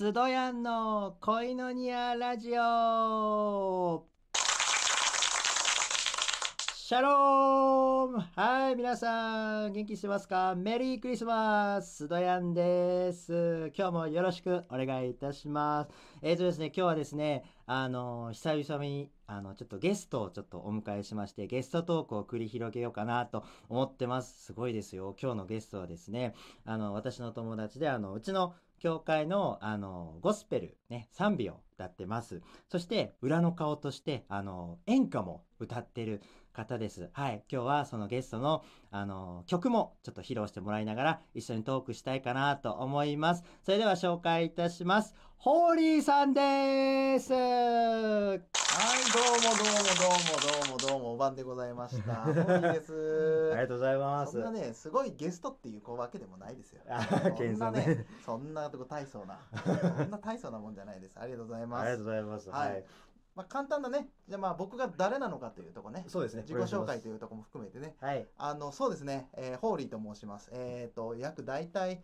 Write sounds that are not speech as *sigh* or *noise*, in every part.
スドヤンの恋のニアラジオシャロームはい、皆さん、元気してますか？メリークリスマススドヤンです。今日もよろしくお願いいたします。えーとですね、今日はですね、あの、久々に、あの、ちょっとゲストをちょっとお迎えしまして、ゲストトークを繰り広げようかなと思ってます。すごいですよ。今日のゲストはですね、あの、私の友達で、あの、うちの教会の、あの、ゴスペル、ね、賛美を歌ってます。そして、裏の顔として、あの、演歌も歌ってる方です。はい。今日はそのゲストの、あの、曲もちょっと披露してもらいながら、一緒にトークしたいかなと思います。それでは紹介いたします。ホーリーさんですはい、どうもどうもどうもどうもどうもおばんでございました。ホーリーです。*laughs* ありがとうございます。そんなね、すごいゲストっていうわけでもないですよ。*laughs* あそケンんなさんねね、そんなとこ大層な、そんな大層なもんじゃないです。ありがとうございます。ありがとうございます。ははいい。まあ簡単なね、じゃあまあ僕が誰なのかというとこね、そうですね。自己紹介というとこも含めてね、はい。あのそうですね、えーホーリーと申します。えっ、と約大体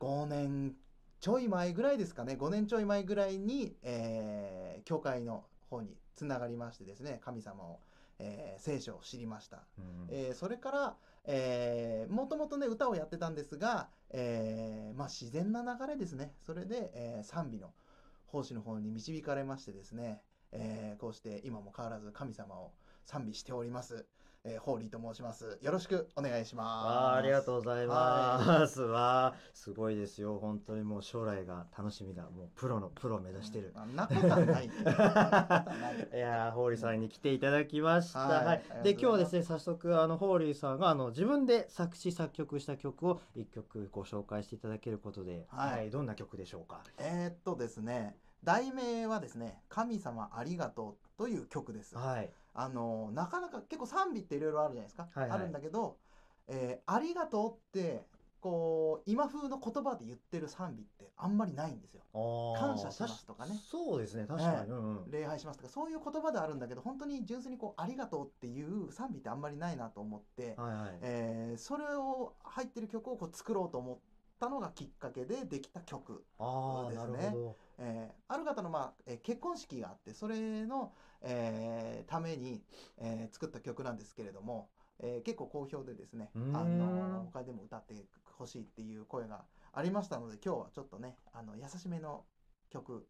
5年ちょい前ぐらいですかね、5年ちょい前ぐらいに、えー教会の方につながりましてですね、神様を、えー聖書を知りました。うん。えーそれから、えーもともとね歌をやってたんですが、えーまあ、自然な流れですね。それで、えー賛美の奉仕の方に導かれましてですね、えーこうして今も変わらず神様を賛美しております、えーホーリーと申しますよろしくお願いしますありがとうございます。わあ、すごいですよ。本当にもう将来が楽しみだ。もうプロのプロを目指してる。あんなことはないい *laughs* いやーホーリーさんに来ていただきました。はいはいで今日はですね早速あのホーリーさんがあの自分で作詞作曲した曲を一曲ご紹介していただけることで、はいどんな曲でしょうか？えーっとですね題名はですね「神様ありがとう」という曲ですはい。あのなかなか結構賛美っていろいろあるじゃないですか、はいはいあるんだけど、えーありがとう」ってこう今風の言葉で言ってる賛美ってあんまりないんですよ。感謝しますとかね確そうですね確かに。ええうんうん礼拝しますとかそういう言葉であるんだけど本当に純粋にこう「ありがとう」っていう賛美ってあんまりないなと思って、はいはい。えーそれを入ってる曲をこう作ろうと思ったのがきっかけでできた曲。ああ、ですねなるほえーある方の、まあえー結婚式があってそれの、えーために、えー作った曲なんですけれども、えー結構好評でですね、あの他でも歌ってほしいっていう声がありましたので今日はちょっとねあの優しめの曲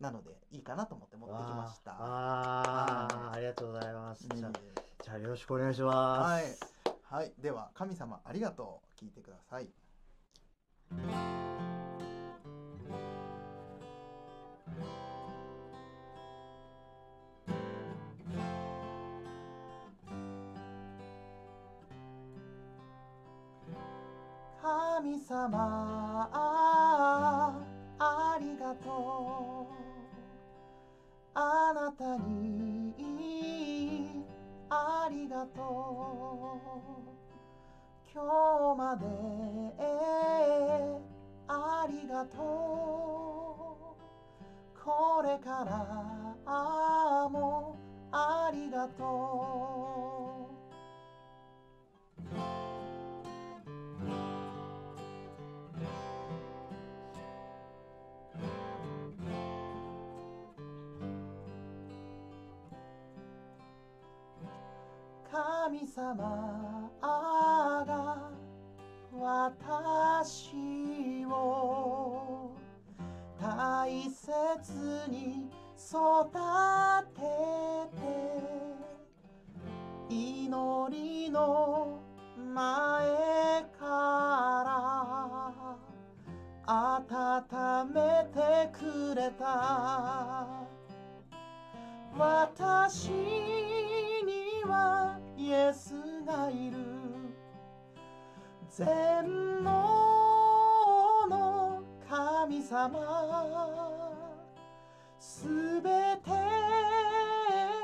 なのでいいかなと思って持ど。ってきました。わああありがとうございます。じゃあよろしくお願いします。はい、はい、では神様ありがとう聞いてください。神様ありがとう。あなたにありがとう。今日までありがとう。これからもありがとう。神様。私を大切に育てて祈りの前から温めてくれた。私にはイエス全能の神様。すべて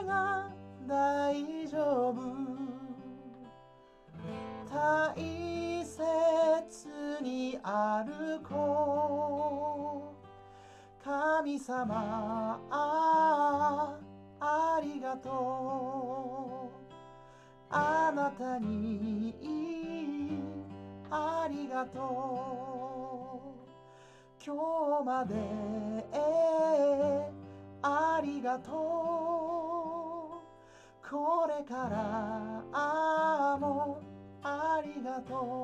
が大丈夫。大切に歩こう神様あありがとう。あなたにありがとう。今日までありがとう。これからもありがとう。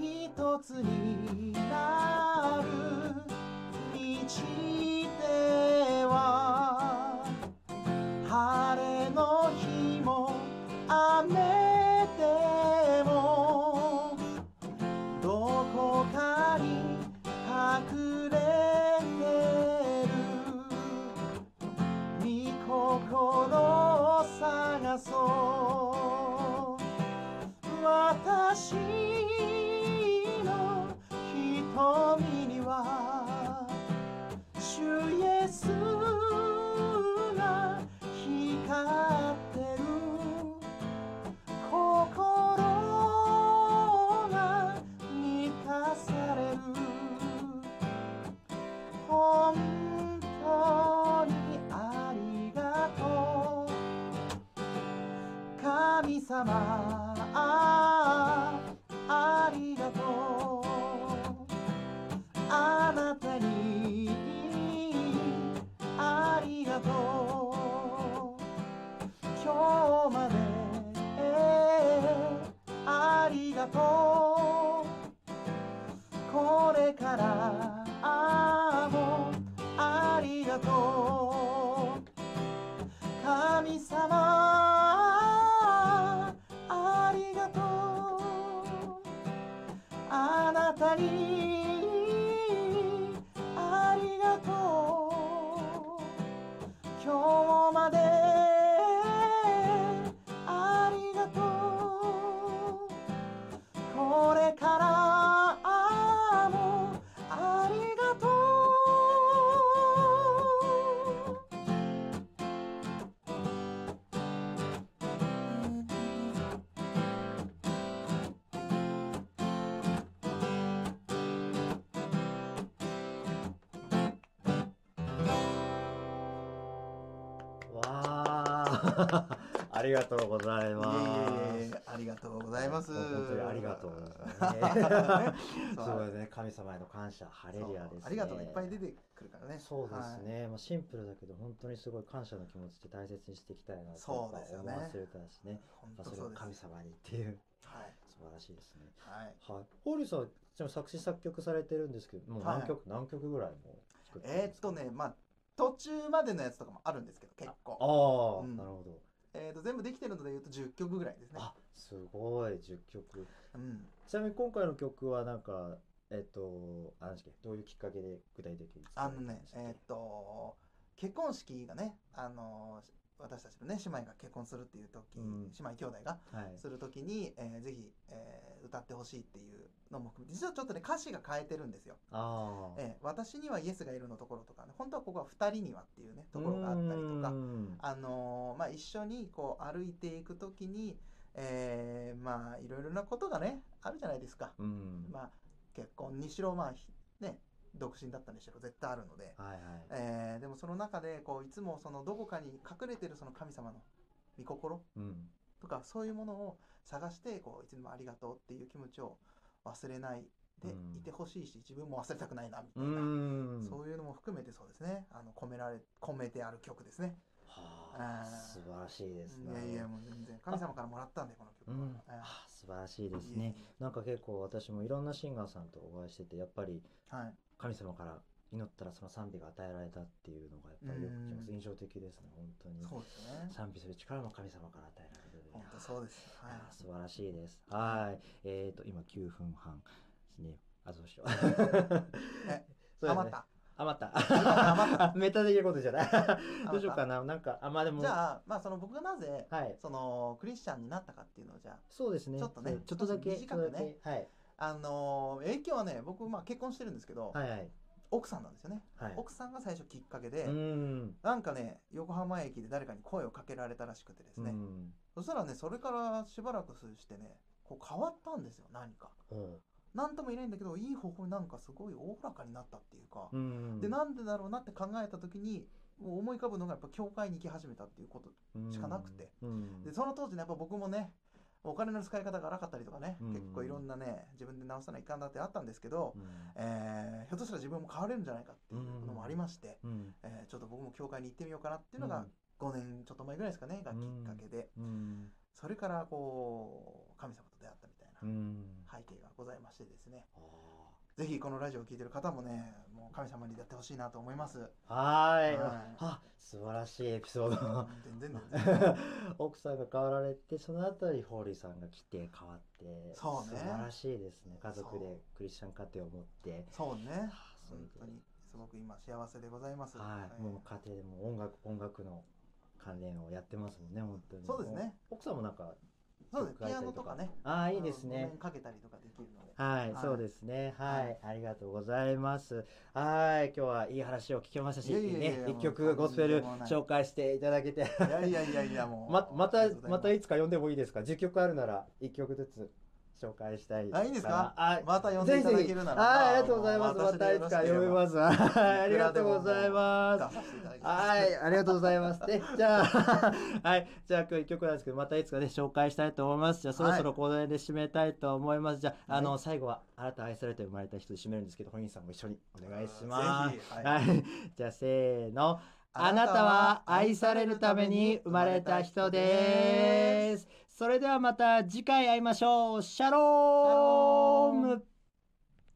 一つに神ああ *laughs* ありがとうございます。いえいえいえありがとうございます。本当にありがとうございますねす *laughs* そうごいね、神様への感謝、ハレリアです、ね。ありがとうがいっぱい出てくるからね。そうですはいね、まあ、シンプルだけど本当にすごい感謝の気持ちって大切にしていきたいなと思わせるからしね、本まあ、それを。神様にっていうはい。素晴らしいですね。はい。はい、ホーリーさんはちなみに作詞作曲されてるんですけどもう何曲、何曲ぐらいもう作ってるんえーですか？っとね、まあ、途中までのやつとかもあるんですけど、結構。ああ、うんなるほどえーっと、全部できてるので言うと10曲ぐらいですね。あすごい10曲うん。ちなみに今回の曲はなんかえっとあなんだっけどういうきっかけで具体的にあのねえーっと、結婚式がね、あのー私たちのね、姉妹が結婚するっていう時、うん姉妹兄弟がはいする時に、えーぜひ、えー歌ってほしいっていうのも含めて、実はちょっとね、歌詞が変えてるんですよ。ああえー私にはイエスがいるのところとかね、本当はここは2人にはっていうね、ところがあったりとか、うん。あのーまあ、一緒にこう歩いていくときに、えーまあいろいろなことがねあるじゃないですか、うん。まあ、結婚にしろまあひね独身だったにしろ絶対あるので、はいはい。えーでもその中でこういつもそのどこかに隠れてるその神様の御心うんとかそういうものを探してこういつもありがとうっていう気持ちを忘れないでうん。いてほしいし自分も忘れたくないなみたういな、ん。そういうのも含めてそうですね。あの込められ込めてある曲ですね。はあ素晴らしいですね。いやいやもう全然。神様からもらったんでこの曲は。うん、えー。あ素晴らしいですね。なんか結構私もいろんなシンガーさんとお会いしててやっぱり。神様から祈ったらその賛美が与えられたっていうのがやっぱりよく聞きます。うん。印象的ですね本当に。そうですね。賛美する力も神様から与えられる本当そうです。はい。素晴らしいです。はい。えーと今9分半ですね。あどうしよう。えそうですね。余った。余った。余った。*laughs* メタ的なことじゃない。た。どうしようかな。なんかあまあでも。じゃあまあその僕がなぜはい。そのクリスチャンになったかっていうのをじゃあそうですね。ちょっとねちょっとだけ短くね。はい。あのー影響はね僕まあ結婚してるんですけど、はいはい。奥さんなんですよね。はい。奥さんが最初きっかけで、うん。なんかね横浜駅で誰かに声をかけられたらしくてですね。うんそしたらねそれからしばらくしてねこう変わったんですよ何か。何とも言えないんだけどいい方向になんかすごいおおらかになったっていうか、うんでなんでだろうなって考えた時にもう思い浮かぶのがやっぱ教会に行き始めたっていうことしかなくて、うんでその当時ねやっぱ僕もねお金の使い方が荒かったりとかね、うん結構いろんなね自分で直さないかんだってあったんですけど、うん。えーひょっとしたら自分も変われるんじゃないかっていうのもありまして、うんえーちょっと僕も教会に行ってみようかなっていうのが5年ちょっと前ぐらいですかねがきっかけで、うん。それからこう神様と出会ったみたいなうん。背景がございましてですね、あぜひこのラジオを聞いてる方もねもう神様にやってほしいなと思います。ーはーい。はい。あ素晴らしいエピソード。全然全然。*laughs* 奥さんが変わられてその後にホーリーさんが来て変わってそうね。素晴らしいですね。家族でクリスチャン家庭を持って。そうね。本当にすごく今幸せでございます。はい、もう家庭でも音楽音楽の関連をやってますもんね本当にそうですね奥さんもなんかそうですピアノとかね。ああいいですねかけたりとかできるので。はい、はいそうですね。はい、はいありがとうございます。はい、今日はいい話を聞けましたし、ね、一曲ゴスペル紹介していただけて、いやいやいやいやもう。*laughs* ままたまたいつか呼んでもいいですか？10曲あるなら1曲ずつ紹介したいあいいんですか？あまた呼んでいただけるなら。はい、ありがとうございます。またいつか呼びます。はい、ありがとうございます。はい、ありがとうございます。で、じゃあ、*laughs* はい、じゃあ今日一曲なんですけど、またいつかね、紹介したいと思います。じゃあそろそろこの辺で締めたいと思います。じゃあ、あの、はい最後は、あなた愛されて生まれた人で締めるんですけど、本人さんも一緒にお願いします。はい、じゃあ、せーの。あなたは愛されるために生まれた人です。それではまた次回会いましょう。シャローム